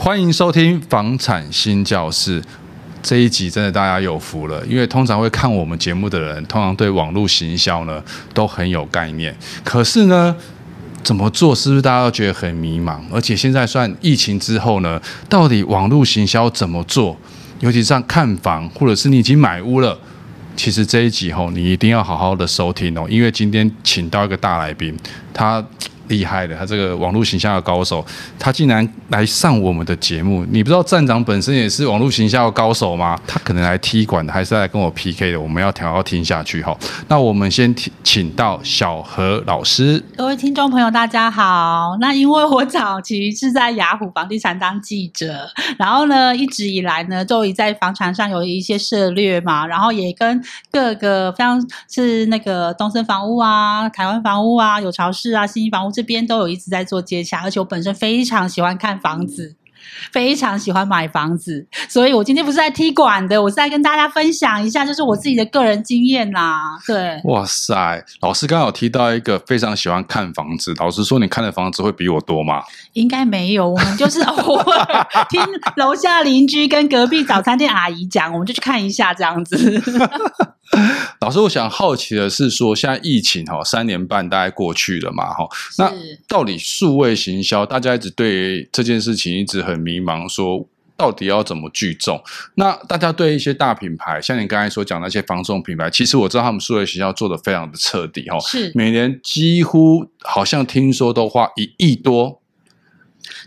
欢迎收听房产新教室这一集，真的大家有福了，因为通常会看我们节目的人，通常对网络行销呢都很有概念。可是呢，怎么做是不是大家都觉得很迷茫？而且现在算疫情之后呢，到底网络行销怎么做？尤其是像看房，或者是你已经买屋了，其实这一集吼，你一定要好好的收听哦，因为今天请到一个大来宾，他。厉害的，他这个网络形象的高手，他竟然来上我们的节目。你不知道站长本身也是网络形象的高手吗？他可能来踢馆的，还是来跟我 PK 的？我们要调要听下去哈。那我们先请到小何老师。各位听众朋友，大家好。那因为我早期是在雅虎房地产当记者，然后呢，一直以来呢，都已在房产上有一些涉猎嘛，然后也跟各个像是那个东森房屋啊、台湾房屋啊、有潮氏啊、信义房屋。这边都有一直在做接洽，而且我本身非常喜欢看房子。非常喜欢买房子，所以我今天不是在踢馆的，我是在跟大家分享一下，就是我自己的个人经验啦。对，哇塞，老师刚刚有提到一个非常喜欢看房子，老师说你看的房子会比我多吗？应该没有，我们就是偶尔 听楼下邻居跟隔壁早餐店阿姨讲，我们就去看一下这样子。老师，我想好奇的是说，现在疫情哈三年半大概过去了嘛哈，那到底数位行销，大家一直对这件事情一直很。迷茫，说到底要怎么聚众？那大家对一些大品牌，像你刚才所讲那些防重品牌，其实我知道他们数位行销做的非常的彻底哦，是每年几乎好像听说都花一亿多，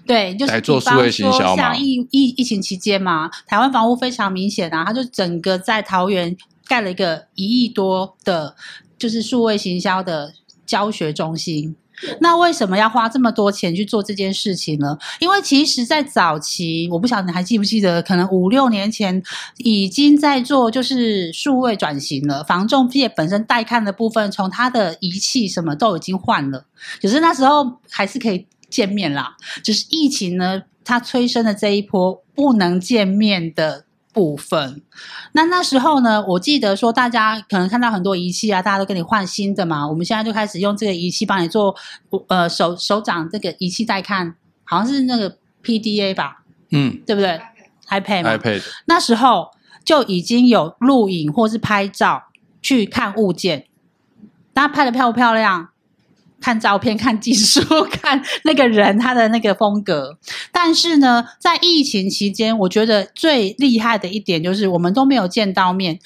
对，就是来做数位行销嘛。像疫疫疫情期间嘛，台湾房屋非常明显啊，它就整个在桃园盖了一个一亿多的，就是数位行销的教学中心。那为什么要花这么多钱去做这件事情呢？因为其实，在早期，我不晓得你还记不记得，可能五六年前已经在做，就是数位转型了。房仲业本身带看的部分，从它的仪器什么都已经换了，可是那时候还是可以见面啦。只是疫情呢，它催生的这一波不能见面的。部分，那那时候呢，我记得说，大家可能看到很多仪器啊，大家都跟你换新的嘛。我们现在就开始用这个仪器帮你做，呃，手手掌这个仪器带看，好像是那个 PDA 吧，嗯，对不对？iPad 嘛，iPad。那时候就已经有录影或是拍照去看物件，大家拍的漂不漂亮？看照片、看技术、看那个人他的那个风格，但是呢，在疫情期间，我觉得最厉害的一点就是我们都没有见到面。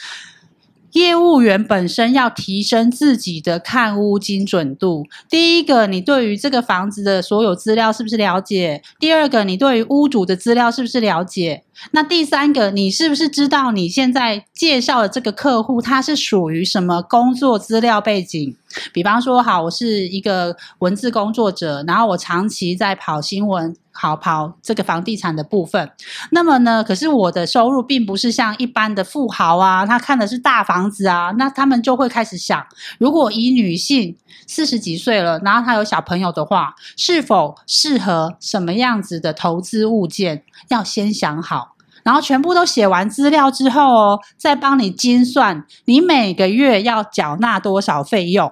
业务员本身要提升自己的看屋精准度。第一个，你对于这个房子的所有资料是不是了解？第二个，你对于屋主的资料是不是了解？那第三个，你是不是知道你现在介绍的这个客户他是属于什么工作资料背景？比方说，好，我是一个文字工作者，然后我长期在跑新闻。好跑这个房地产的部分，那么呢，可是我的收入并不是像一般的富豪啊，他看的是大房子啊，那他们就会开始想，如果以女性四十几岁了，然后她有小朋友的话，是否适合什么样子的投资物件，要先想好，然后全部都写完资料之后哦，再帮你精算，你每个月要缴纳多少费用，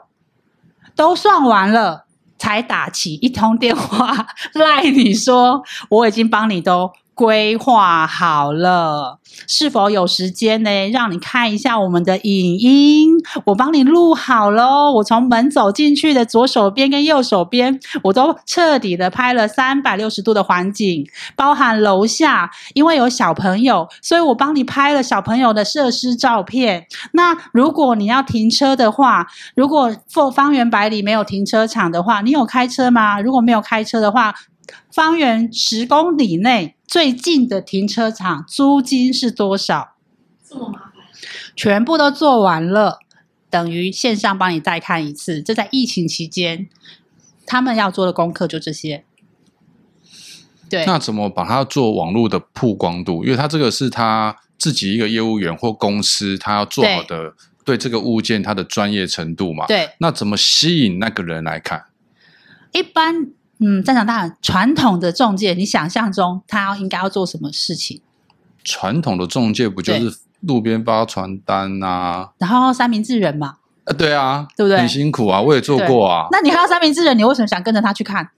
都算完了。才打起一通电话 赖你说，我已经帮你都规划好了，是否有时间呢？让你看一下我们的影音，我帮你录好喽。我从门走进去的左手边跟右手边，我都彻底的拍了三百六十度的环境，包含楼下，因为有小朋友，所以我帮你拍了小朋友的设施照片。那如果你要停车的话，如果方圆百里没有停车场的话，你有开车吗？如果没有开车的话，方圆十公里内。最近的停车场租金是多少？这么麻烦，全部都做完了，等于线上帮你再看一次。这在疫情期间，他们要做的功课就这些。对，那怎么把它做网络的曝光度？因为他这个是他自己一个业务员或公司，他要做好的对这个物件他的专业程度嘛。对，那怎么吸引那个人来看？一般，嗯，站长大人，传统的中介，你想象中他要应该要做什么事情？传统的中介不就是路边发传单啊？然后三明治人嘛？呃，对啊，对不对？很辛苦啊，我也做过啊。那你还要三明治人，你为什么想跟着他去看？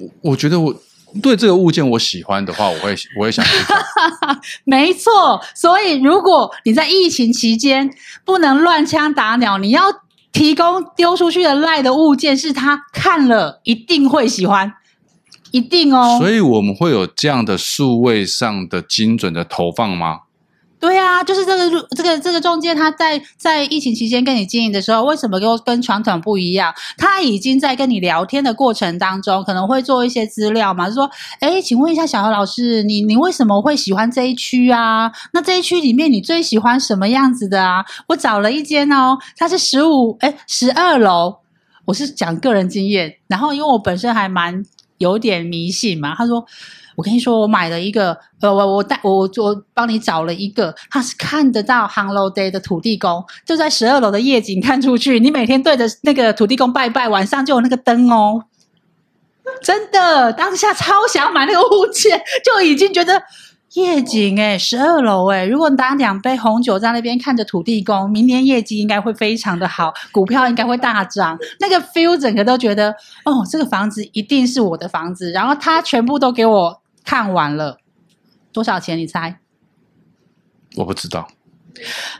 我，我觉得我。对这个物件我喜欢的话，我会我也想去看。没错，所以如果你在疫情期间不能乱枪打鸟，你要提供丢出去的赖的物件是他看了一定会喜欢，一定哦。所以我们会有这样的数位上的精准的投放吗？对啊，就是这个这个这个中介，他在在疫情期间跟你经营的时候，为什么跟跟传统不一样？他已经在跟你聊天的过程当中，可能会做一些资料嘛，就说，哎，请问一下小何老师，你你为什么会喜欢这一区啊？那这一区里面你最喜欢什么样子的啊？我找了一间哦，它是十五哎十二楼，我是讲个人经验，然后因为我本身还蛮有点迷信嘛，他说。我跟你说，我买了一个，呃，我我带我我帮你找了一个，它是看得到 Hello Day 的土地公，就在十二楼的夜景看出去，你每天对着那个土地公拜拜，晚上就有那个灯哦，真的，当下超想买那个物件，就已经觉得夜景诶，十二楼诶，如果你打两杯红酒在那边看着土地公，明年业绩应该会非常的好，股票应该会大涨，那个 feel 整个都觉得，哦，这个房子一定是我的房子，然后他全部都给我。看完了多少钱？你猜？我不知道。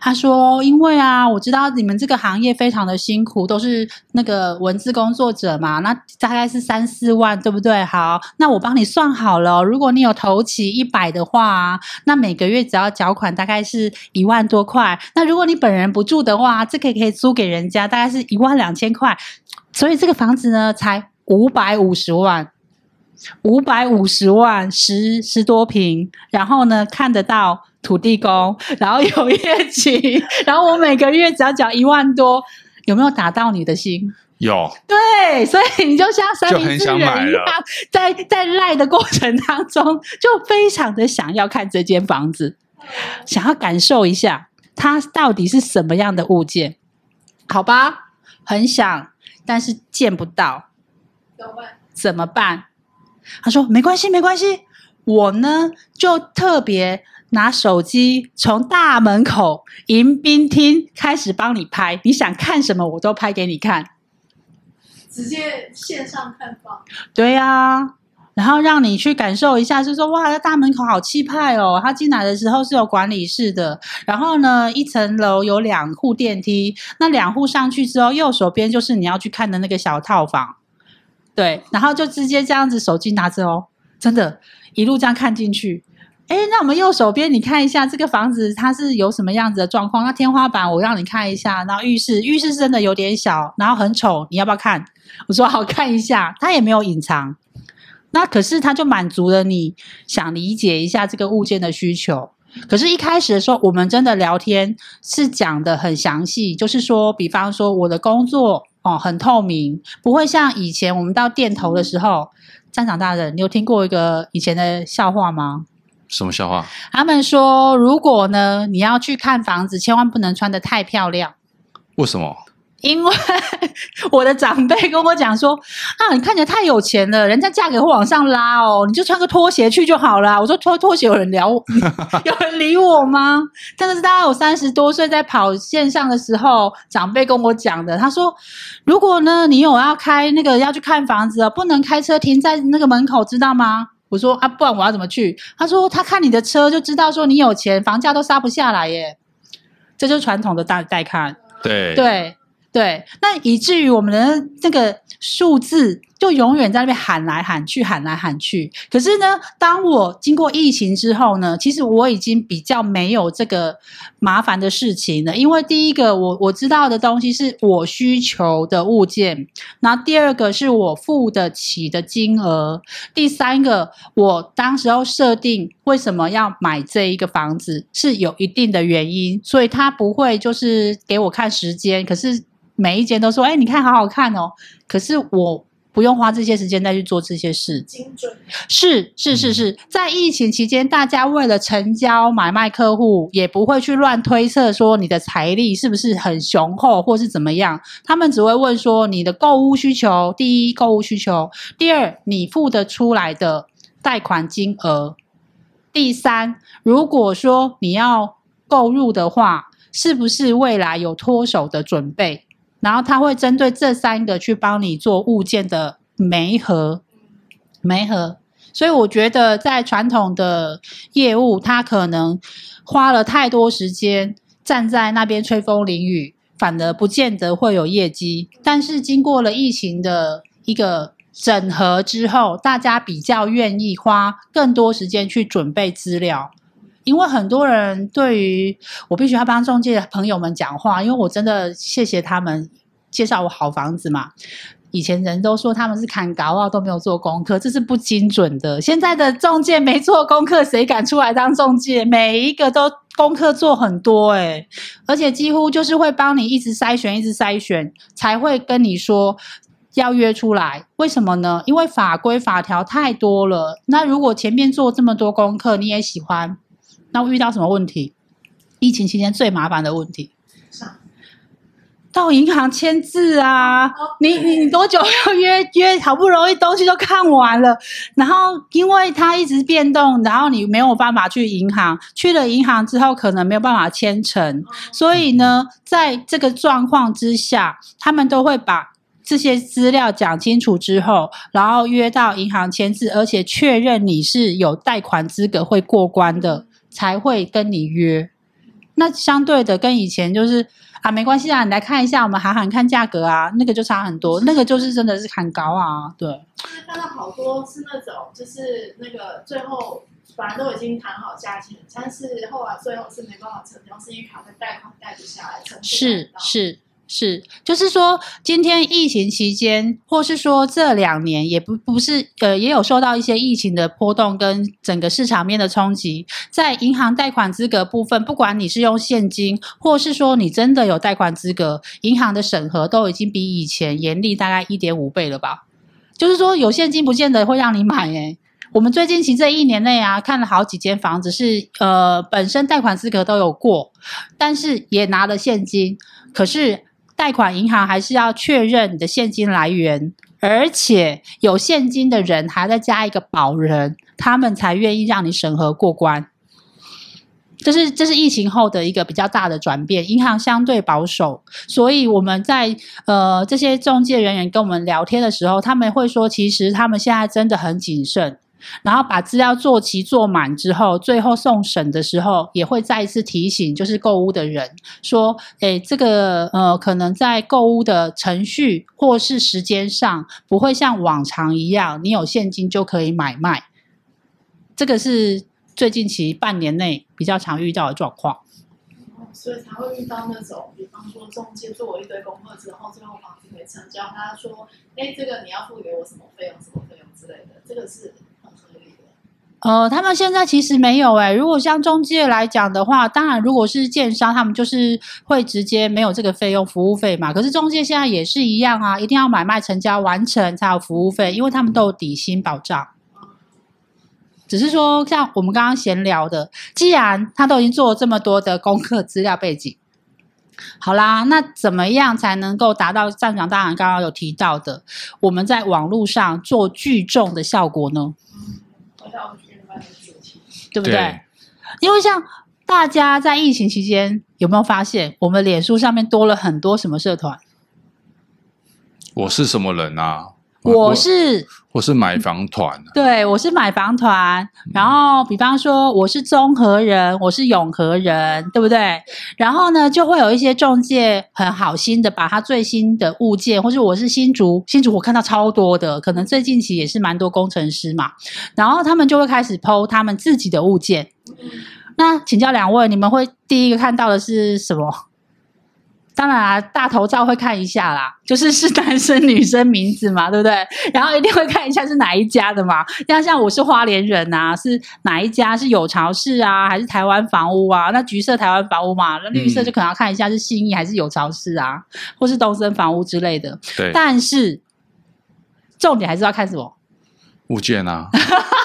他说：“因为啊，我知道你们这个行业非常的辛苦，都是那个文字工作者嘛，那大概是三四万，对不对？好，那我帮你算好了，如果你有投期一百的话，那每个月只要缴款大概是一万多块。那如果你本人不住的话，这个可以租给人家，大概是一万两千块。所以这个房子呢，才五百五十万。”五百五十万，十十多平，然后呢，看得到土地公，然后有业绩，然后我每个月只要缴一万多，有没有打到你的心？有。对，所以你就像三明治人一样，在在赖的过程当中，就非常的想要看这间房子，想要感受一下它到底是什么样的物件，好吧？很想，但是见不到，怎么办？怎么办？他说：“没关系，没关系，我呢就特别拿手机从大门口迎宾厅开始帮你拍，你想看什么我都拍给你看，直接线上看房。对呀，然后让你去感受一下，就说哇，这大门口好气派哦。他进来的时候是有管理室的，然后呢，一层楼有两户电梯，那两户上去之后，右手边就是你要去看的那个小套房。”对，然后就直接这样子手机拿着哦，真的，一路这样看进去。哎，那我们右手边你看一下这个房子，它是有什么样子的状况？那天花板我让你看一下，然后浴室，浴室真的有点小，然后很丑，你要不要看？我说好看一下，它也没有隐藏。那可是它就满足了你想理解一下这个物件的需求。可是，一开始的时候，我们真的聊天是讲得很详细，就是说，比方说我的工作。哦，很透明，不会像以前我们到店头的时候，站长大人，你有听过一个以前的笑话吗？什么笑话？他们说，如果呢，你要去看房子，千万不能穿得太漂亮。为什么？因为 我的长辈跟我讲说啊，你看起来太有钱了，人家价格会往上拉哦，你就穿个拖鞋去就好了。我说拖拖鞋有人聊我，有人理我吗？这个是大概我三十多岁在跑线上的时候，长辈跟我讲的。他说，如果呢你有要开那个要去看房子，不能开车停在那个门口，知道吗？我说啊，不然我要怎么去？他说他看你的车就知道说你有钱，房价都杀不下来耶。这就是传统的代代看，对对。对，那以至于我们的这个数字就永远在那边喊来喊去，喊来喊去。可是呢，当我经过疫情之后呢，其实我已经比较没有这个麻烦的事情了。因为第一个，我我知道的东西是我需求的物件，然后第二个是我付得起的金额，第三个，我当时候设定为什么要买这一个房子是有一定的原因，所以他不会就是给我看时间，可是每一间都说，哎，你看好好看哦。可是我。不用花这些时间再去做这些事，精准是是是是，在疫情期间，大家为了成交买卖客户，也不会去乱推测说你的财力是不是很雄厚，或是怎么样。他们只会问说你的购物需求，第一购物需求，第二你付得出来的贷款金额，第三如果说你要购入的话，是不是未来有脱手的准备？然后他会针对这三个去帮你做物件的媒合，媒合。所以我觉得在传统的业务，他可能花了太多时间站在那边吹风淋雨，反而不见得会有业绩。但是经过了疫情的一个整合之后，大家比较愿意花更多时间去准备资料。因为很多人对于我必须要帮中介的朋友们讲话，因为我真的谢谢他们介绍我好房子嘛。以前人都说他们是砍高啊，都没有做功课，这是不精准的。现在的中介没做功课，谁敢出来当中介？每一个都功课做很多诶，而且几乎就是会帮你一直筛选，一直筛选，才会跟你说要约出来。为什么呢？因为法规法条太多了。那如果前面做这么多功课，你也喜欢。那会遇到什么问题？疫情期间最麻烦的问题，到银行签字啊！你你你多久要约约？好不容易东西都看完了，然后因为它一直变动，然后你没有办法去银行，去了银行之后可能没有办法签成，所以呢，在这个状况之下，他们都会把这些资料讲清楚之后，然后约到银行签字，而且确认你是有贷款资格会过关的。才会跟你约，那相对的跟以前就是啊，没关系啊，你来看一下，我们喊喊看价格啊，那个就差很多，那个就是真的是很高啊，对。看到好多是那种，就是那个最后本来都已经谈好价钱，但是后来最后是没办法成交，是因为卡在贷款贷不下来，是是。是，就是说，今天疫情期间，或是说这两年，也不不是，呃，也有受到一些疫情的波动跟整个市场面的冲击。在银行贷款资格部分，不管你是用现金，或是说你真的有贷款资格，银行的审核都已经比以前严厉大概一点五倍了吧？就是说，有现金不见得会让你买。诶，我们最近其实这一年内啊，看了好几间房子是，是呃本身贷款资格都有过，但是也拿了现金，可是。贷款银行还是要确认你的现金来源，而且有现金的人还在加一个保人，他们才愿意让你审核过关。这是这是疫情后的一个比较大的转变，银行相对保守，所以我们在呃这些中介人员跟我们聊天的时候，他们会说，其实他们现在真的很谨慎。然后把资料做齐做满之后，最后送审的时候也会再一次提醒，就是购物的人说：“诶，这个呃，可能在购物的程序或是时间上，不会像往常一样，你有现金就可以买卖。”这个是最近期半年内比较常遇到的状况。所以才会遇到那种，比方说中介做了一堆功课之后，最后房子没成交，他说：“哎，这个你要付给我什么费用？什么费用之类的。”这个是。呃，他们现在其实没有诶。如果像中介来讲的话，当然如果是建商，他们就是会直接没有这个费用，服务费嘛。可是中介现在也是一样啊，一定要买卖成交完成才有服务费，因为他们都有底薪保障。只是说，像我们刚刚闲聊的，既然他都已经做了这么多的功课资料背景，好啦，那怎么样才能够达到站长大人刚刚有提到的，我们在网络上做聚众的效果呢？对不对？对，因为像大家在疫情期间有没有发现，我们脸书上面多了很多什么社团？我是什么人啊？我是。我是买房团，对，我是买房团。然后，比方说，我是中和人，我是永和人，对不对？然后呢，就会有一些中介很好心的，把他最新的物件，或是我是新竹，新竹我看到超多的，可能最近期也是蛮多工程师嘛。然后他们就会开始 po 他们自己的物件。那请教两位，你们会第一个看到的是什么？当然啊，大头照会看一下啦，就是是男生女生名字嘛，对不对？然后一定会看一下是哪一家的嘛。像像我是花莲人啊，是哪一家？是有巢氏啊，还是台湾房屋啊？那橘色台湾房屋嘛，那绿色就可能要看一下是信义还是有巢氏啊，或是东森房屋之类的。对。但是重点还是要看什么？物件啊。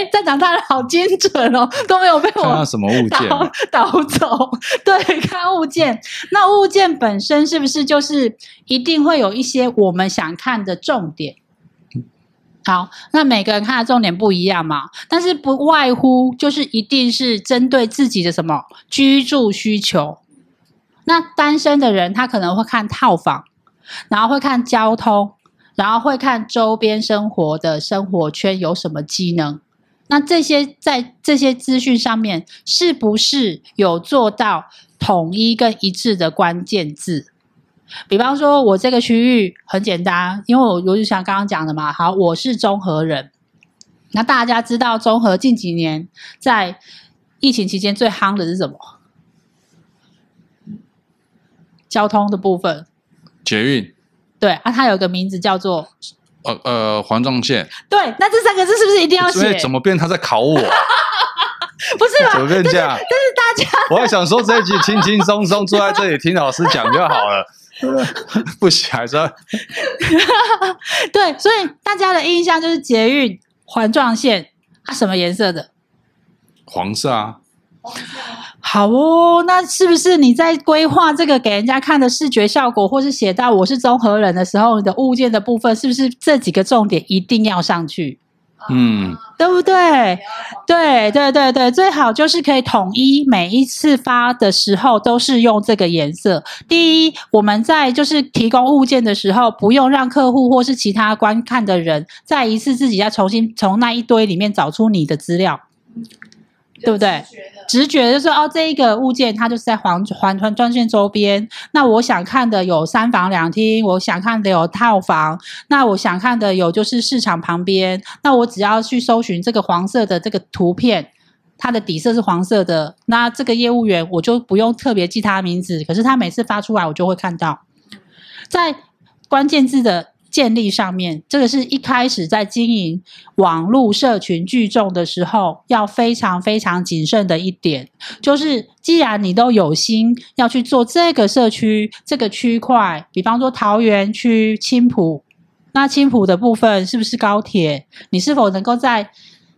哎，站长大人好精准哦，都没有被我看什么物件导走。对，看物件，那物件本身是不是就是一定会有一些我们想看的重点？好，那每个人看的重点不一样嘛，但是不外乎就是一定是针对自己的什么居住需求。那单身的人他可能会看套房，然后会看交通，然后会看周边生活的生活圈有什么机能。那这些在这些资讯上面，是不是有做到统一跟一致的关键字？比方说，我这个区域很简单，因为我我就像刚刚讲的嘛，好，我是中和人。那大家知道中和近几年在疫情期间最夯的是什么？交通的部分，捷运。对啊，它有个名字叫做。呃呃，环状线。对，那这三个字是不是一定要写？怎么变？他在考我？不是吧？怎么变这样？但是大家，我还想说这一集轻轻松松坐在这里听老师讲就好了。不行，还是要 对，所以大家的印象就是捷运环状线啊，什么颜色的？黄色啊。好哦，那是不是你在规划这个给人家看的视觉效果，或是写到我是综合人的时候，你的物件的部分是不是这几个重点一定要上去？嗯，对不对？对对对对，最好就是可以统一，每一次发的时候都是用这个颜色。第一，我们在就是提供物件的时候，不用让客户或是其他观看的人再一次自己要重新从那一堆里面找出你的资料，对不对？直觉就是哦，这一个物件它就是在环环环专线周边。那我想看的有三房两厅，我想看的有套房。那我想看的有就是市场旁边。那我只要去搜寻这个黄色的这个图片，它的底色是黄色的。那这个业务员我就不用特别记他名字，可是他每次发出来我就会看到，在关键字的。建立上面，这个是一开始在经营网络社群聚众的时候，要非常非常谨慎的一点，就是既然你都有心要去做这个社区这个区块，比方说桃园区青埔，那青埔的部分是不是高铁？你是否能够在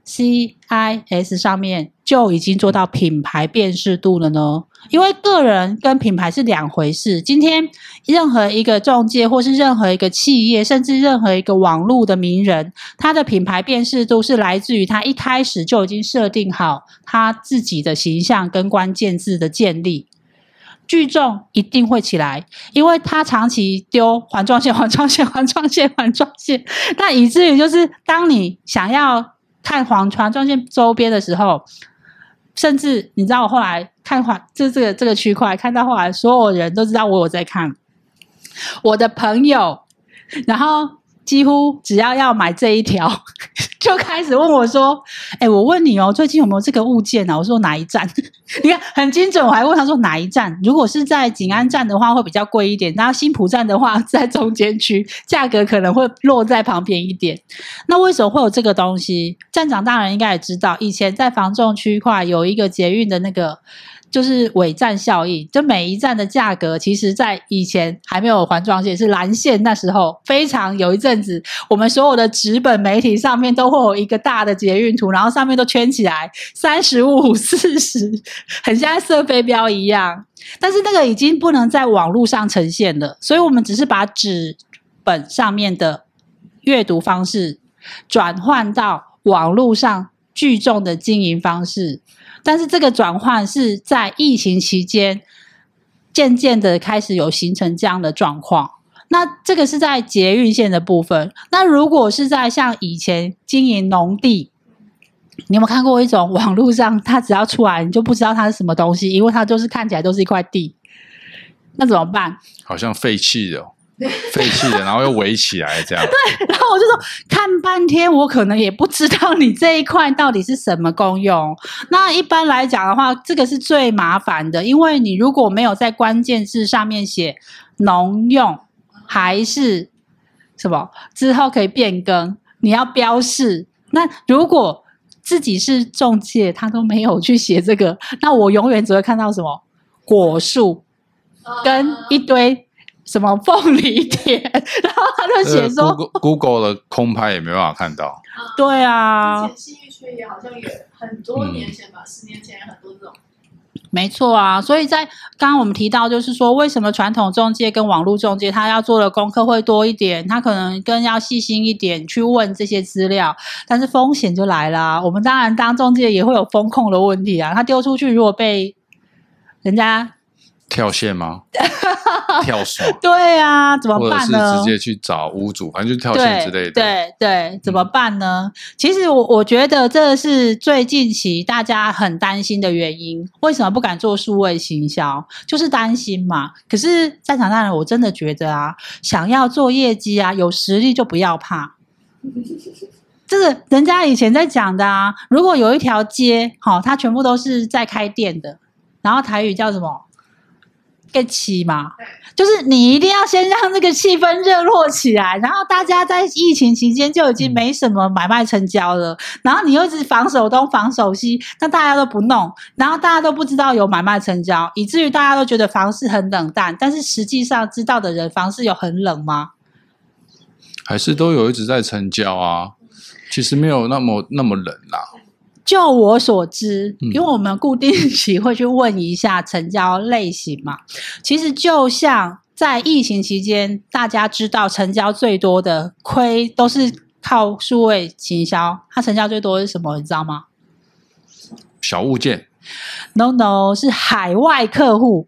CIS 上面就已经做到品牌辨识度了呢？因为个人跟品牌是两回事。今天任何一个中介，或是任何一个企业，甚至任何一个网络的名人，他的品牌辨识度是来自于他一开始就已经设定好他自己的形象跟关键字的建立，聚众一定会起来，因为他长期丢环状线、环状线、环状线、环状线，那以至于就是当你想要看环环状线周边的时候。甚至你知道，我后来看话，就这个这个区块，看到后来所有人都知道我有在看，我的朋友，然后几乎只要要买这一条，就开始问我说：“哎，我问你哦，最近有没有这个物件呢？”我说：“哪一站？” 你看很精准，我还问他说：“哪一站？”如果是在景安站的话，会比较贵一点；然后新埔站的话，在中间区，价格可能会落在旁边一点。那为什么会有这个东西？站长大人应该也知道，以前在房仲区块有一个捷运的那个。就是尾站效应，就每一站的价格，其实在以前还没有环状线，是蓝线那时候非常有一阵子，我们所有的纸本媒体上面都会有一个大的捷运图，然后上面都圈起来三十五、四十，很像射飞镖一样。但是那个已经不能在网络上呈现了，所以我们只是把纸本上面的阅读方式转换到网络上聚众的经营方式。但是这个转换是在疫情期间渐渐的开始有形成这样的状况。那这个是在捷运线的部分。那如果是在像以前经营农地，你有没有看过一种网络上，它只要出来，你就不知道它是什么东西，因为它就是看起来都是一块地。那怎么办？好像废弃的，废弃的，然后又围起来这样。对，然后我就说看半天，我可能也不知道你这一块到底是什么功用。那一般来讲的话，这个是最麻烦的，因为你如果没有在关键字上面写农用还是什么之后可以变更，你要标示。那如果自己是中介，他都没有去写这个，那我永远只会看到什么果树。跟一堆什么凤梨田，然后他就写说、呃、Google 的空拍也没办法看到。对啊，之前信义区也好像也很多年前吧，嗯、十年前有很多这种。没错啊，所以在刚刚我们提到，就是说为什么传统中介跟网络中介他要做的功课会多一点，他可能更要细心一点去问这些资料，但是风险就来了。我们当然当中介也会有风控的问题啊，他丢出去如果被人家。跳线吗？跳爽？对啊，怎么办呢？或者是直接去找屋主，反正就跳线之类的。对对，对，怎么办呢？嗯、其实我我觉得这是最近期大家很担心的原因。为什么不敢做数位行销？就是担心嘛。可是在场大人，我真的觉得啊，想要做业绩啊，有实力就不要怕。这是人家以前在讲的啊。如果有一条街，好、哦，它全部都是在开店的，然后台语叫什么？个气嘛，就是你一定要先让这个气氛热络起来，然后大家在疫情期间就已经没什么买卖成交了，然后你又一直防守东防守西，那大家都不弄，然后大家都不知道有买卖成交，以至于大家都觉得房市很冷淡，但是实际上知道的人房市有很冷吗？还是都有一直在成交啊？其实没有那么那么冷啦。就我所知，因为我们固定期会去问一下成交类型嘛。其实就像在疫情期间，大家知道成交最多的亏都是靠数位行销，它成交最多是什么？你知道吗？小物件？No No，是海外客户。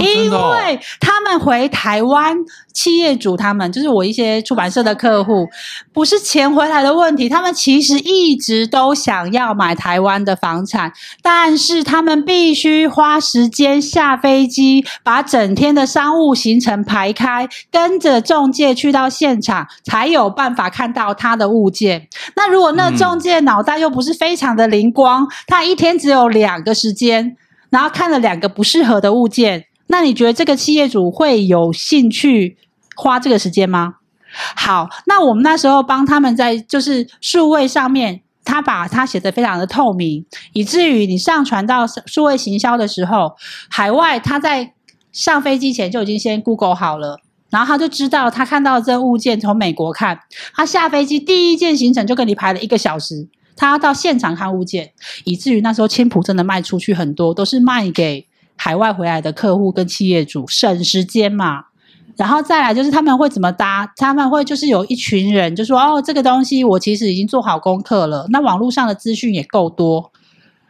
因为他们回台湾，企业主他们就是我一些出版社的客户，不是钱回来的问题，他们其实一直都想要买台湾的房产，但是他们必须花时间下飞机，把整天的商务行程排开，跟着中介去到现场，才有办法看到他的物件。那如果那中介脑袋又不是非常的灵光，他一天只有两个时间，然后看了两个不适合的物件。那你觉得这个企业主会有兴趣花这个时间吗？好，那我们那时候帮他们在就是数位上面，他把它写得非常的透明，以至于你上传到数位行销的时候，海外他在上飞机前就已经先 Google 好了，然后他就知道他看到这物件从美国看，他下飞机第一件行程就跟你排了一个小时，他到现场看物件，以至于那时候青浦真的卖出去很多，都是卖给。海外回来的客户跟企业主省时间嘛，然后再来就是他们会怎么搭？他们会就是有一群人就说哦，这个东西我其实已经做好功课了，那网络上的资讯也够多，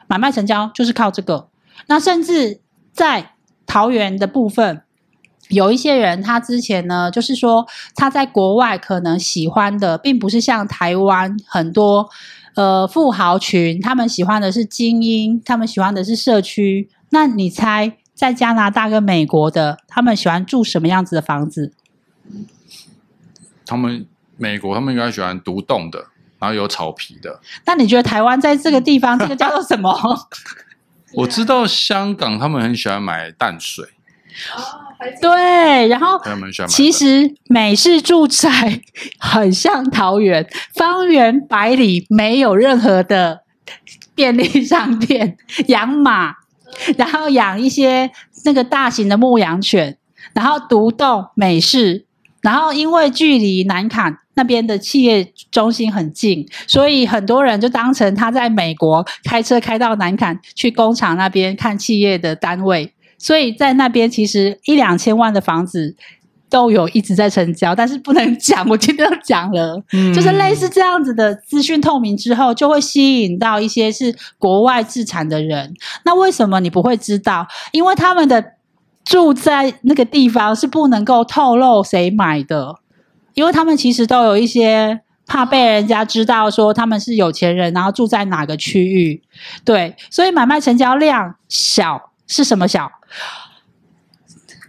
买卖成交就是靠这个。那甚至在桃园的部分，有一些人他之前呢，就是说他在国外可能喜欢的，并不是像台湾很多呃富豪群，他们喜欢的是精英，他们喜欢的是社区。那你猜，在加拿大跟美国的，他们喜欢住什么样子的房子？他们美国，他们应该喜欢独栋的，然后有草皮的。那你觉得台湾在这个地方，这个叫做什么？我知道香港他们很喜欢买淡水。对，然后其实美式住宅很像桃园，方圆百里没有任何的便利商店，养马。然后养一些那个大型的牧羊犬，然后独栋美式，然后因为距离南坎那边的企业中心很近，所以很多人就当成他在美国开车开到南坎去工厂那边看企业的单位，所以在那边其实一两千万的房子。都有一直在成交，但是不能讲。我今天都讲了，嗯，就是类似这样子的资讯透明之后，就会吸引到一些是国外自产的人。那为什么你不会知道？因为他们的住在那个地方是不能够透露谁买的，因为他们其实都有一些怕被人家知道说他们是有钱人，然后住在哪个区域。对，所以买卖成交量小是什么小？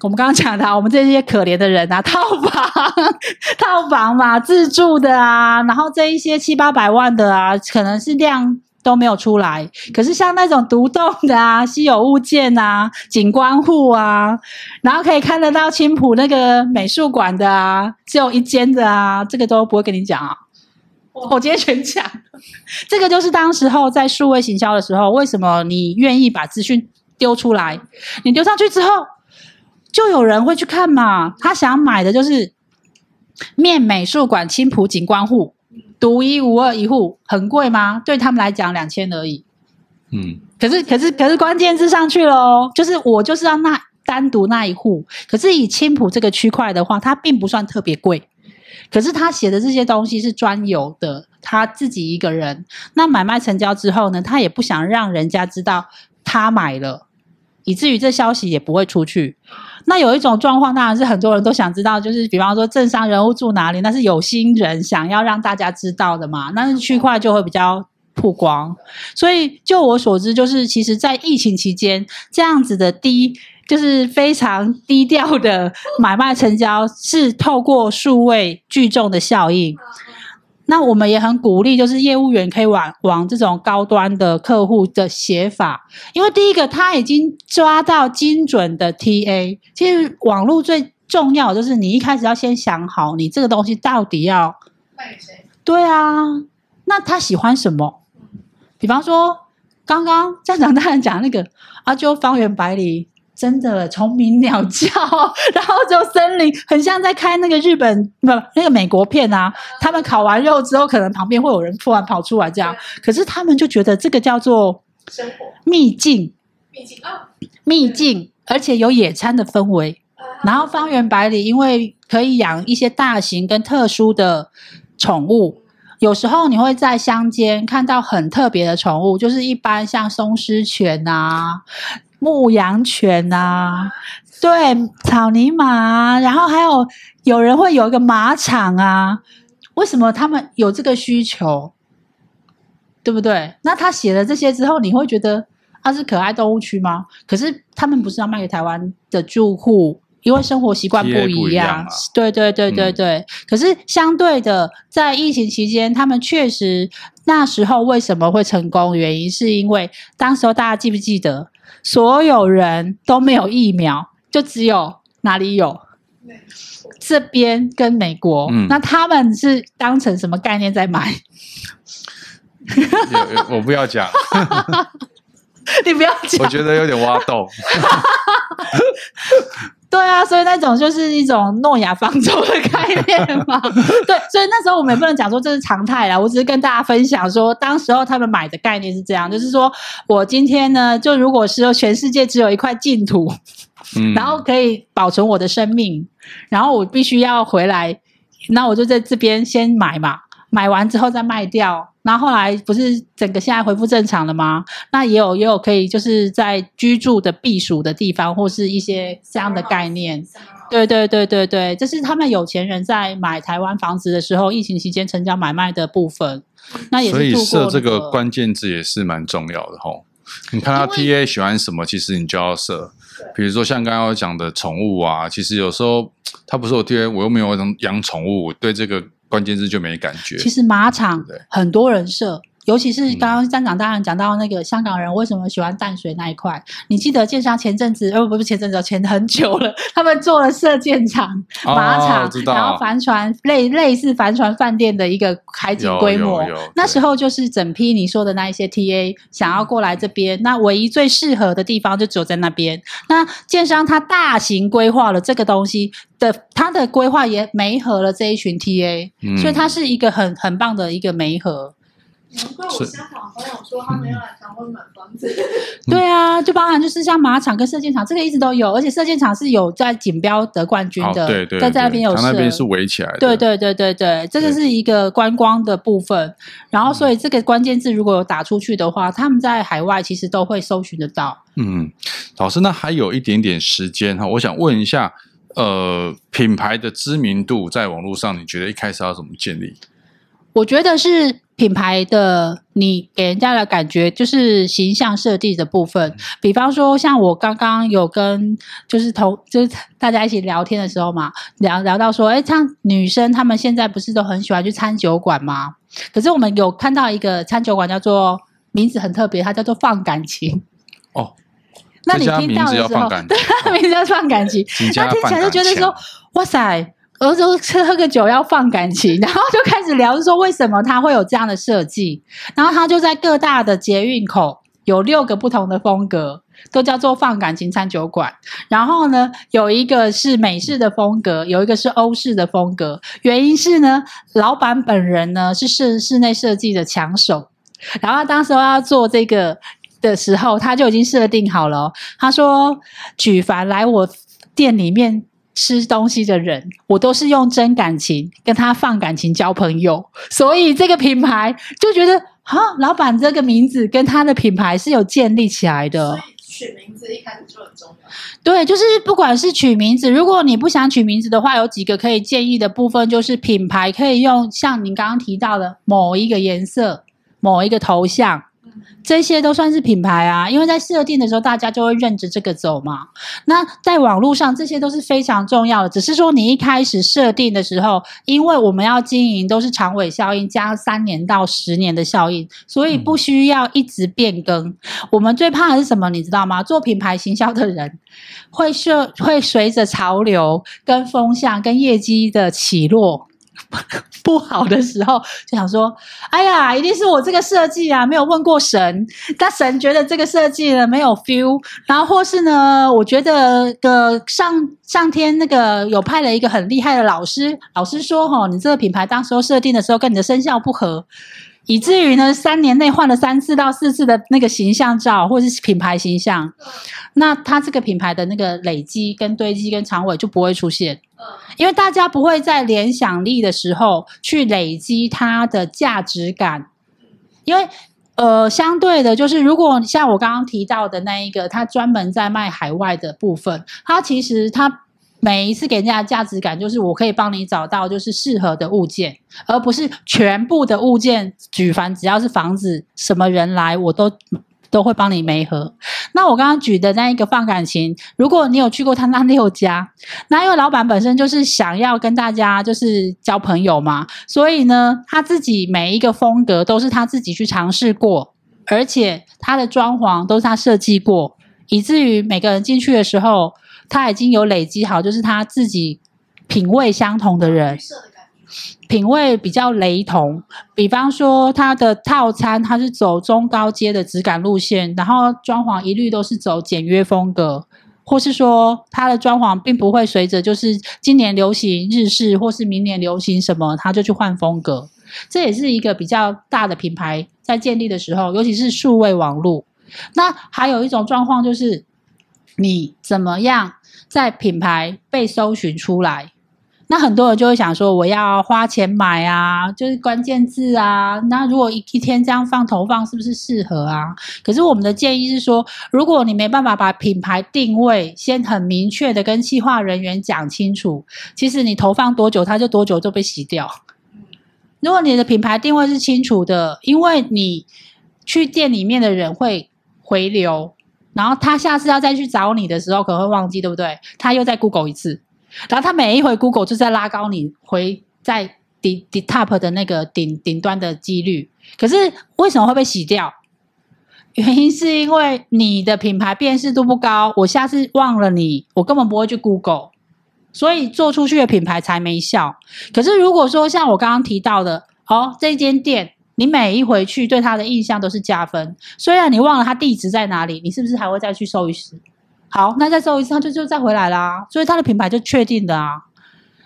我们刚刚讲的，我们这些可怜的人啊，套房、套房嘛，自住的啊，然后这一些七八百万的啊，可能是量。都没有出来，可是像那种独栋的啊、稀有物件啊、景观户啊，然后可以看得到青浦那个美术馆的啊，只有一间的啊，这个都不会跟你讲啊。我今天全讲，这个就是当时候在数位行销的时候，为什么你愿意把资讯丢出来？你丢上去之后，就有人会去看嘛。他想买的就是面美术馆青浦景观户。独一无二一户很贵吗？对他们来讲两千而已。嗯，可是可是可是关键字上去了哦，就是我就是要那单独那一户。可是以青浦这个区块的话，它并不算特别贵。可是他写的这些东西是专有的，他自己一个人。那买卖成交之后呢，他也不想让人家知道他买了，以至于这消息也不会出去。那有一种状况，当然是很多人都想知道，就是比方说政商人物住哪里，那是有心人想要让大家知道的嘛，那区块就会比较曝光。所以就我所知，就是其实在疫情期间，这样子的低，就是非常低调的买卖成交，是透过数位聚众的效应。那我们也很鼓励，就是业务员可以往往这种高端的客户的写法，因为第一个他已经抓到精准的 TA。其实网络最重要就是你一开始要先想好，你这个东西到底要卖给谁？对啊，那他喜欢什么？比方说刚刚站长大人讲那个阿鸠方圆百里。真的虫鸣鸟叫，然后就森林很像在开那个日本不那个美国片啊。他们烤完肉之后，可能旁边会有人突然跑出来这样。可是他们就觉得这个叫做生活秘境，秘境啊，秘境，而且有野餐的氛围。然后方圆百里，因为可以养一些大型跟特殊的宠物，有时候你会在乡间看到很特别的宠物，就是一般像松狮犬啊。牧羊犬啊，对，草泥马啊，然后还有有人会有一个马场啊，为什么他们有这个需求？对不对？那他写了这些之后，你会觉得他是可爱动物区吗？可是他们不是要卖给台湾的住户，因为生活习惯不一样。对对对对对。嗯。可是相对的，在疫情期间，他们确实那时候为什么会成功？原因是因为当时候大家记不记得？所有人都没有疫苗，就只有哪里有？这边跟美国，嗯，那他们是当成什么概念在买？我不要讲，你不要讲，我觉得有点挖洞。对啊，所以那种就是一种诺亚方舟的概念嘛。对，所以那时候我们也不能讲说这是常态啦。我只是跟大家分享说，当时候他们买的概念是这样，就是说我今天呢，就如果是全世界只有一块净土，嗯，然后可以保存我的生命，然后我必须要回来，那我就在这边先买嘛。买完之后再卖掉，然后后来不是整个现在恢复正常了吗？那也有也有可以就是在居住的避暑的地方，或是一些这样的概念。对对对对对，这是他们有钱人在买台湾房子的时候，疫情期间成交买卖的部分。那也是、那个、所以设这个关键字也是蛮重要的吼。你看他 TA 喜欢什么，其实你就要设。比如说像刚刚我讲的宠物啊，其实有时候他不是我 TA，我又没有养宠物，对这个。关键字就没感觉。其实马场很多人设。尤其是刚刚站长大人讲到那个香港人为什么喜欢淡水那一块，你记得建商前阵子，呃，不是前阵子，前很久了，他们做了射箭场、马场，哦、然后帆船类类似帆船饭店的一个海景规模。那时候就是整批你说的那一些 TA 想要过来这边，那唯一最适合的地方就只有在那边。那建商他大型规划了这个东西的，他的规划也媒合了这一群 TA，、嗯、所以它是一个很很棒的一个媒合。难怪我香港朋友说他们要来台湾买房子。对啊，就包含就是像马场跟射箭场，这个一直都有，而且射箭场是有在锦标得冠军的，对对，在在那边有那边是围起来的。对对对对对，这个是一个观光的部分。然后，所以这个关键字如果有打出去的话，他们在海外其实都会搜寻得到。嗯，老师，那还有一点点时间哈，我想问一下，呃，品牌的知名度在网络上，你觉得一开始要怎么建立？我觉得是品牌的，你给人家的感觉就是形象设计的部分。比方说，像我刚刚有跟就是同就是大家一起聊天的时候嘛，聊聊到说，哎，像女生她们现在不是都很喜欢去餐酒馆吗？可是我们有看到一个餐酒馆叫做名字很特别，它叫做放感情。哦，那你听到的时候，对，名字叫放感情，那听起来就觉得说，哇塞。而且喝喝个酒要放感情，然后就开始聊，说为什么他会有这样的设计。然后他就在各大的捷运口有六个不同的风格，都叫做放感情餐酒馆。然后呢，有一个是美式的风格，有一个是欧式的风格。原因是呢，老板本人呢是室室内设计的强手。然后当时要做这个的时候，他就已经设定好了。他说：“举凡来我店里面。”吃东西的人，我都是用真感情跟他放感情交朋友，所以这个品牌就觉得啊，老板这个名字跟他的品牌是有建立起来的。取名字一开始就很重要。对，就是不管是取名字，如果你不想取名字的话，有几个可以建议的部分，就是品牌可以用像您刚刚提到的某一个颜色、某一个头像。这些都算是品牌啊，因为在设定的时候，大家就会认着这个走嘛。那在网络上，这些都是非常重要的。只是说你一开始设定的时候，因为我们要经营都是长尾效应加三年到十年的效应，所以不需要一直变更。我们最怕的是什么？你知道吗？做品牌行销的人会设会随着潮流、跟风向、跟业绩的起落。不好的时候就想说，哎呀，一定是我这个设计啊，没有问过神，但神觉得这个设计呢没有 feel，然后或是呢，我觉得个上上天那个有派了一个很厉害的老师，老师说吼，你这个品牌当时候设定的时候跟你的生肖不合。以至于呢，三年内换了三次到四次的那个形象照，或者是品牌形象，那它这个品牌的那个累积、跟堆积、跟长尾就不会出现，因为大家不会在联想力的时候去累积它的价值感，因为呃，相对的，就是如果像我刚刚提到的那一个，它专门在卖海外的部分，它其实它。每一次给人家的价值感，就是我可以帮你找到就是适合的物件，而不是全部的物件。举凡只要是房子，什么人来，我都都会帮你媒合。那我刚刚举的那一个放感情，如果你有去过他那六家，那因为老板本身就是想要跟大家就是交朋友嘛，所以呢，他自己每一个风格都是他自己去尝试过，而且他的装潢都是他设计过，以至于每个人进去的时候。他已经有累积好，就是他自己品味相同的人，品味比较雷同。比方说，他的套餐他是走中高阶的质感路线，然后装潢一律都是走简约风格，或是说他的装潢并不会随着就是今年流行日式，或是明年流行什么，他就去换风格。这也是一个比较大的品牌在建立的时候，尤其是数位网络。那还有一种状况就是，你怎么样？在品牌被搜寻出来，那很多人就会想说：“我要花钱买啊，就是关键字啊。”那如果一一天这样放投放，是不是适合啊？可是我们的建议是说，如果你没办法把品牌定位先很明确的跟企划人员讲清楚，其实你投放多久，它就多久就被洗掉。如果你的品牌定位是清楚的，因为你去店里面的人会回流。然后他下次要再去找你的时候，可能会忘记，对不对？他又再 Google 一次，然后他每一回 Google 就在拉高你回在顶顶 top 的那个顶顶端的几率。可是为什么会被洗掉？原因是因为你的品牌辨识度不高，我下次忘了你，我根本不会去 Google，所以做出去的品牌才没效。可是如果说像我刚刚提到的，哦，这间店。你每一回去对他的印象都是加分，虽然你忘了他地址在哪里，你是不是还会再去搜一次？好，那再搜一次，他就就再回来啦，所以他的品牌就确定的啊。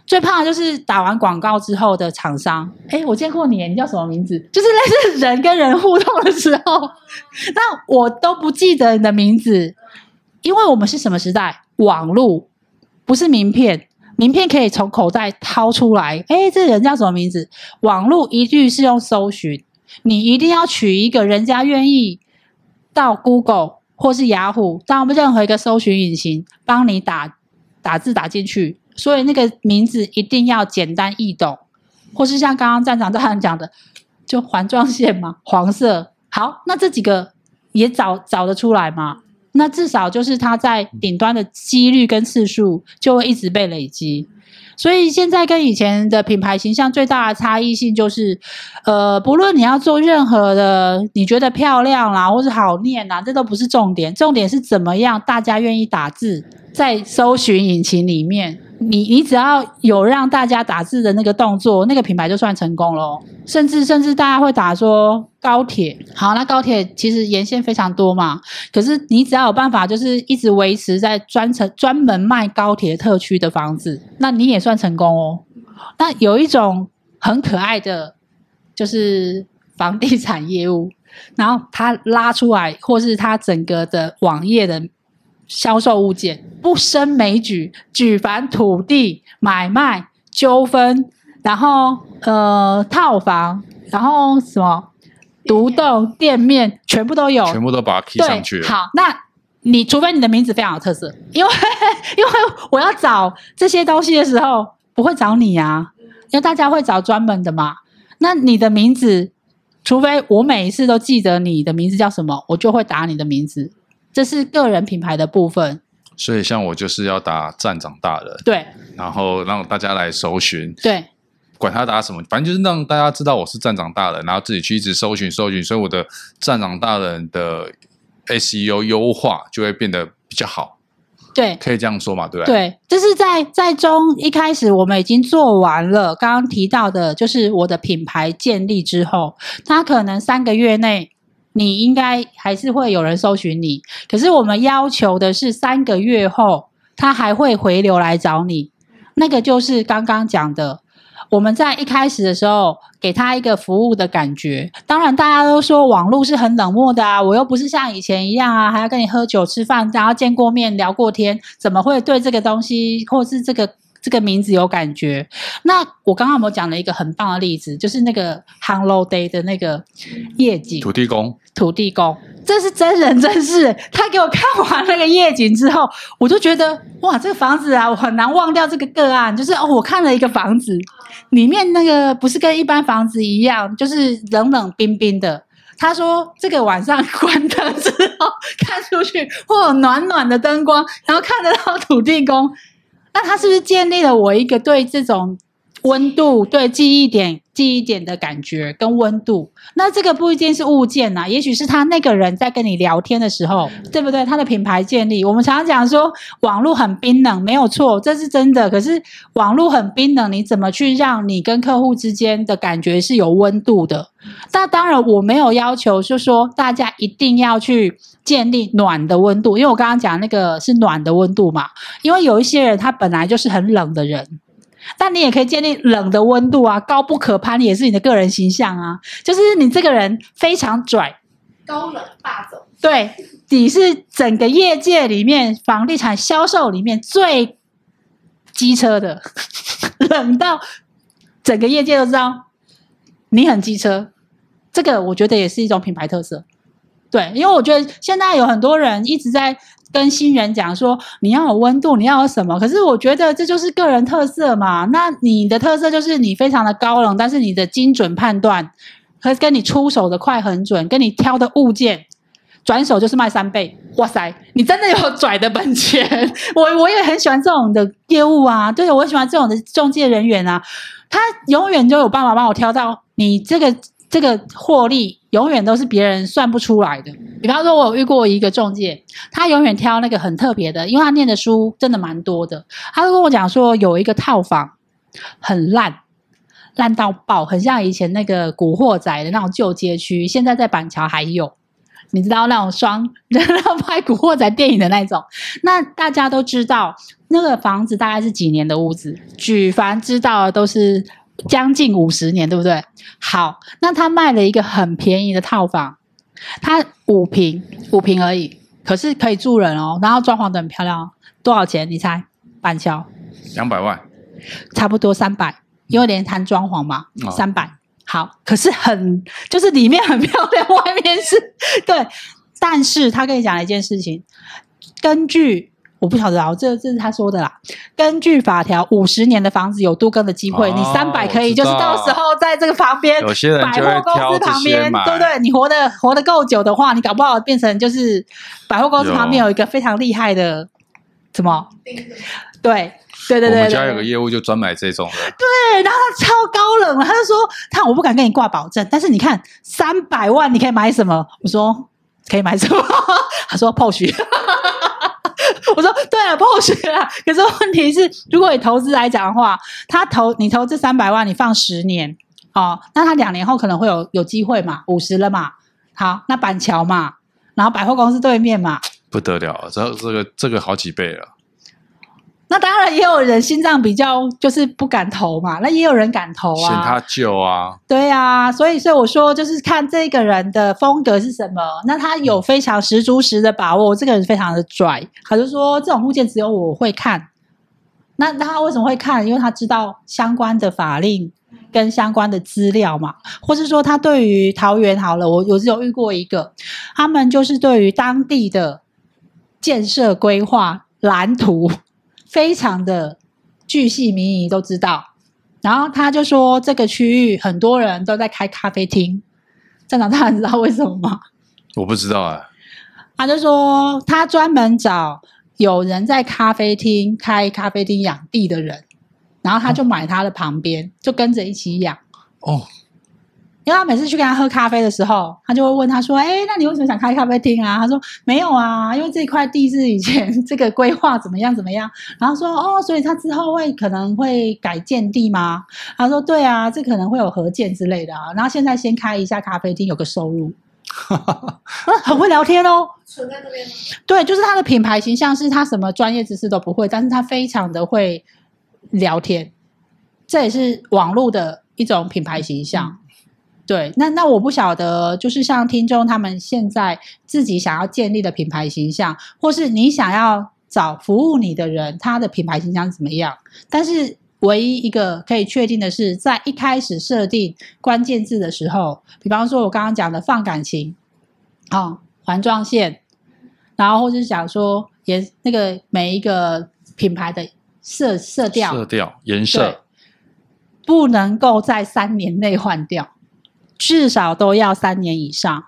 最怕的就是打完广告之后的厂商。哎，我见过你，你叫什么名字？就是类似人跟人互动的时候，那我都不记得你的名字，因为我们是什么时代？网络不是名片，名片可以从口袋掏出来。哎，这人叫什么名字？网络一律是用搜寻，你一定要取一个人家愿意到 Google 或是雅虎，到任何一个搜寻引擎帮你打打字打进去。所以那个名字一定要简单易懂，或是像刚刚站长大人讲的，就环状线嘛，黄色。好，那这几个也找找得出来吗？那至少就是它在顶端的几率跟次数就会一直被累积。所以现在跟以前的品牌形象最大的差异性就是，呃，不论你要做任何的，你觉得漂亮啦，或是好念啦，这都不是重点，重点是怎么样大家愿意打字在搜寻引擎里面。你你只要有让大家打字的那个动作，那个品牌就算成功了。甚至甚至大家会打说高铁，好，那高铁其实沿线非常多嘛。可是你只要有办法，就是一直维持在专程专门卖高铁特区的房子，那你也算成功哦。那有一种很可爱的，就是房地产业务，然后他拉出来，或是他整个的网页的。销售物件不胜枚举，举凡土地买卖纠纷，然后呃套房，然后什么独栋店面，全部都有，全部都把它 key 上去。好，那你除非你的名字非常有特色，因为 因为我要找这些东西的时候不会找你啊，因为大家会找专门的嘛。那你的名字，除非我每一次都记得你的名字叫什么，我就会打你的名字。这是个人品牌的部分，所以像我就是要打站长大人，对，然后让大家来搜寻，对，管他打什么，反正就是让大家知道我是站长大人，然后自己去一直搜寻搜寻，所以我的站长大人的 SEO 优化就会变得比较好，对，可以这样说嘛，对不对？对，这是在在中一开始我们已经做完了，刚刚提到的就是我的品牌建立之后，它可能三个月内。你应该还是会有人搜寻你，可是我们要求的是三个月后，他还会回流来找你。那个就是刚刚讲的，我们在一开始的时候给他一个服务的感觉。当然，大家都说网络是很冷漠的啊，我又不是像以前一样啊，还要跟你喝酒吃饭，然后见过面聊过天，怎么会对这个东西或是这个？这个名字有感觉。那我刚刚有没有讲了一个很棒的例子，就是那个 Hello Day 的那个夜景，土地公，土地公，这是真人真事。他给我看完那个夜景之后，我就觉得哇，这个房子啊，我很难忘掉这个个案。就是哦，我看了一个房子，里面那个不是跟一般房子一样，就是冷冷冰冰的。他说这个晚上关灯之后 看出去，会有暖暖的灯光，然后看得到土地公。那他是不是建立了我一个对这种温度、对记忆点、记忆点的感觉跟温度？那这个不一定是物件呐、啊，也许是他那个人在跟你聊天的时候，对不对？他的品牌建立，我们常常讲说网络很冰冷，没有错，这是真的。可是网络很冰冷，你怎么去让你跟客户之间的感觉是有温度的？那当然，我没有要求，就是说大家一定要去。建立暖的温度，因为我刚刚讲那个是暖的温度嘛。因为有一些人他本来就是很冷的人，但你也可以建立冷的温度啊，高不可攀也是你的个人形象啊。就是你这个人非常拽，高冷霸总。对，你是整个业界里面房地产销售里面最机车的，冷到整个业界都知道你很机车。这个我觉得也是一种品牌特色。对，因为我觉得现在有很多人一直在跟新人讲说，你要有温度，你要有什么？可是我觉得这就是个人特色嘛。那你的特色就是你非常的高冷，但是你的精准判断和跟你出手的快很准，跟你挑的物件转手就是卖三倍。哇塞，你真的有 拽的本钱。我我也很喜欢这种的业务啊，对，我喜欢这种的中介人员啊，他永远就有办法帮我挑到你这个。这个获利永远都是别人算不出来的。比方说，我有遇过一个中介，他永远挑那个很特别的，因为他念的书真的蛮多的。他就跟我讲说，有一个套房很烂，烂到爆，很像以前那个古惑仔的那种旧街区，现在在板桥还有，你知道那种双 人拍古惑仔电影的那种。那大家都知道，那个房子大概是几年的屋子？举凡知道的都是将近五十年，对不对？好，那他卖了一个很便宜的套房，他五平，五平而已，可是可以住人哦，然后装潢的很漂亮，多少钱？你猜？板桥两百万，差不多三百，因为连谈装潢嘛，哦、三百。好，可是很就是里面很漂亮，外面是对，但是他跟你讲了一件事情，根据。我不晓得啊，这这是他说的啦。根据法条，五十年的房子有都更的机会，哦、你三百可以，就是到时候在这个旁边，有些人百货公司旁边，对不对？你活得活得够久的话，你搞不好变成就是百货公司旁边有一个非常厉害的什么？对对对对，对，我们家有个业务就专买这种的。对，然后他超高冷了，他就说：“他我不敢跟你挂保证，但是你看三百万你可以买什么？”我说：“可以买什么？” 他说：“Porsche。” 我说对啊，破学啊。可是问题是，如果你投资来讲的话，他投你投资三百万，你放十年哦，那他两年后可能会有有机会嘛，五十了嘛。好，那板桥嘛，然后百货公司对面嘛，不得了，这这个这个好几倍了。那当然也有人心脏比较就是不敢投嘛，那也有人敢投啊，嫌他旧啊，对啊，所以所以我说就是看这个人的风格是什么，那他有非常十足十的把握，这个人非常的拽，他就说这种物件只有我会看，那那他为什么会看？因为他知道相关的法令跟相关的资料嘛，或是说他对于桃园好了，我我是有遇过一个，他们就是对于当地的建设规划蓝图。非常的巨细靡遗都知道，然后他就说这个区域很多人都在开咖啡厅，站长大人知道为什么吗？我不知道啊。他就说他专门找有人在咖啡厅开咖啡厅养地的人，然后他就买他的旁边，哦、就跟着一起养。哦。因为他每次去跟他喝咖啡的时候，他就会问他说：“哎，那你为什么想开咖啡厅啊？”他说：“没有啊，因为这块地是以前这个规划怎么样怎么样。”然后说：“哦，所以他之后会可能会改建地吗？”他说：“对啊，这可能会有合建之类的啊。”然后现在先开一下咖啡厅，有个收入。很会聊天哦。存在那边吗？对，就是他的品牌形象是他什么专业知识都不会，但是他非常的会聊天，这也是网络的一种品牌形象。嗯对，那那我不晓得，就是像听众他们现在自己想要建立的品牌形象，或是你想要找服务你的人，他的品牌形象是怎么样？但是唯一一个可以确定的是，在一开始设定关键字的时候，比方说我刚刚讲的放感情，啊、哦，环状线，然后或是讲说颜那个每一个品牌的色色调、色调、颜色，不能够在三年内换掉。至少都要三年以上，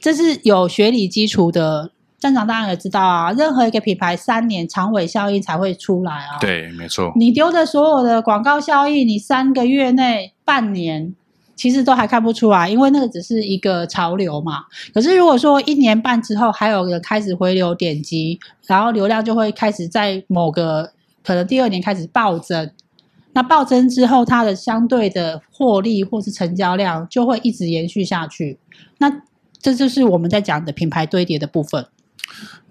这是有学理基础的。站长当然也知道啊，任何一个品牌三年长尾效应才会出来啊。对，没错。你丢的所有的广告效益，你三个月内、半年，其实都还看不出来，因为那个只是一个潮流嘛。可是如果说一年半之后，还有人开始回流点击，然后流量就会开始在某个可能第二年开始暴增。那暴增之后，它的相对的获利或是成交量就会一直延续下去。那这就是我们在讲的品牌堆叠的部分。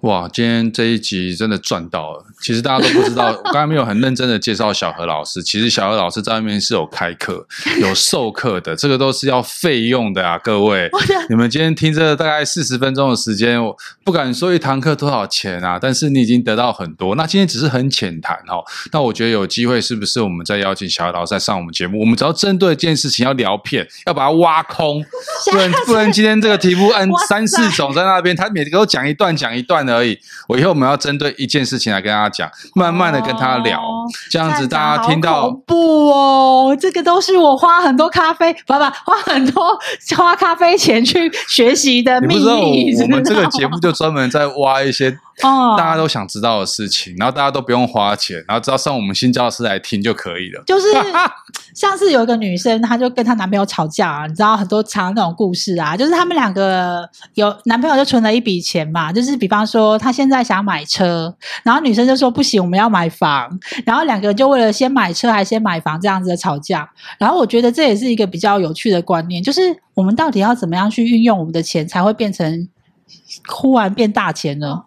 哇，今天这一集真的赚到了！其实大家都不知道，我刚才没有很认真的介绍小何老师。其实小何老师在外面是有开课、有授课的，这个都是要费用的啊，各位。你们今天听这大概四十分钟的时间，我不敢说一堂课多少钱啊，但是你已经得到很多。那今天只是很浅谈哦。那我觉得有机会，是不是我们再邀请小何老师来上我们节目？我们只要针对一件事情要聊片，要把它挖空，不然 不然今天这个题目按三四种在那边，他每个都讲一段讲一段而已。我以后我们要针对一件事情来跟大家讲，慢慢的跟他聊，哦、这样子大家听到不哦，这个都是我花很多咖啡，不不，花很多花咖啡钱去学习的秘密。我们这个节目就专门在挖一些。哦，大家都想知道的事情，然后大家都不用花钱，然后只要上我们新教室来听就可以了。就是 像是有一个女生，她就跟她男朋友吵架，你知道很多长那种故事啊。就是他们两个有男朋友就存了一笔钱嘛，就是比方说他现在想买车，然后女生就说不行，我们要买房，然后两个人就为了先买车还先买房这样子的吵架。然后我觉得这也是一个比较有趣的观念，就是我们到底要怎么样去运用我们的钱，才会变成忽然变大钱呢？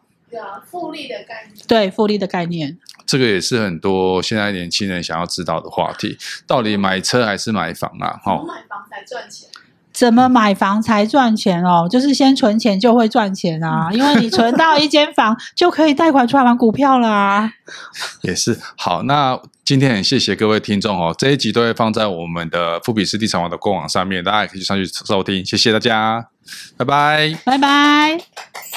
复利的概念。对，复利的概念。这个也是很多现在年轻人想要知道的话题。到底买车还是买房啊？好，买房才赚钱。怎么买房才赚钱哦？就是先存钱就会赚钱啊，因为你存到一间房就可以贷款出来玩股票了啊。也是好，那今天很谢谢各位听众哦，这一集都会放在我们的富比斯地产网的官网上面，大家也可以上去收听。谢谢大家，拜拜，拜拜。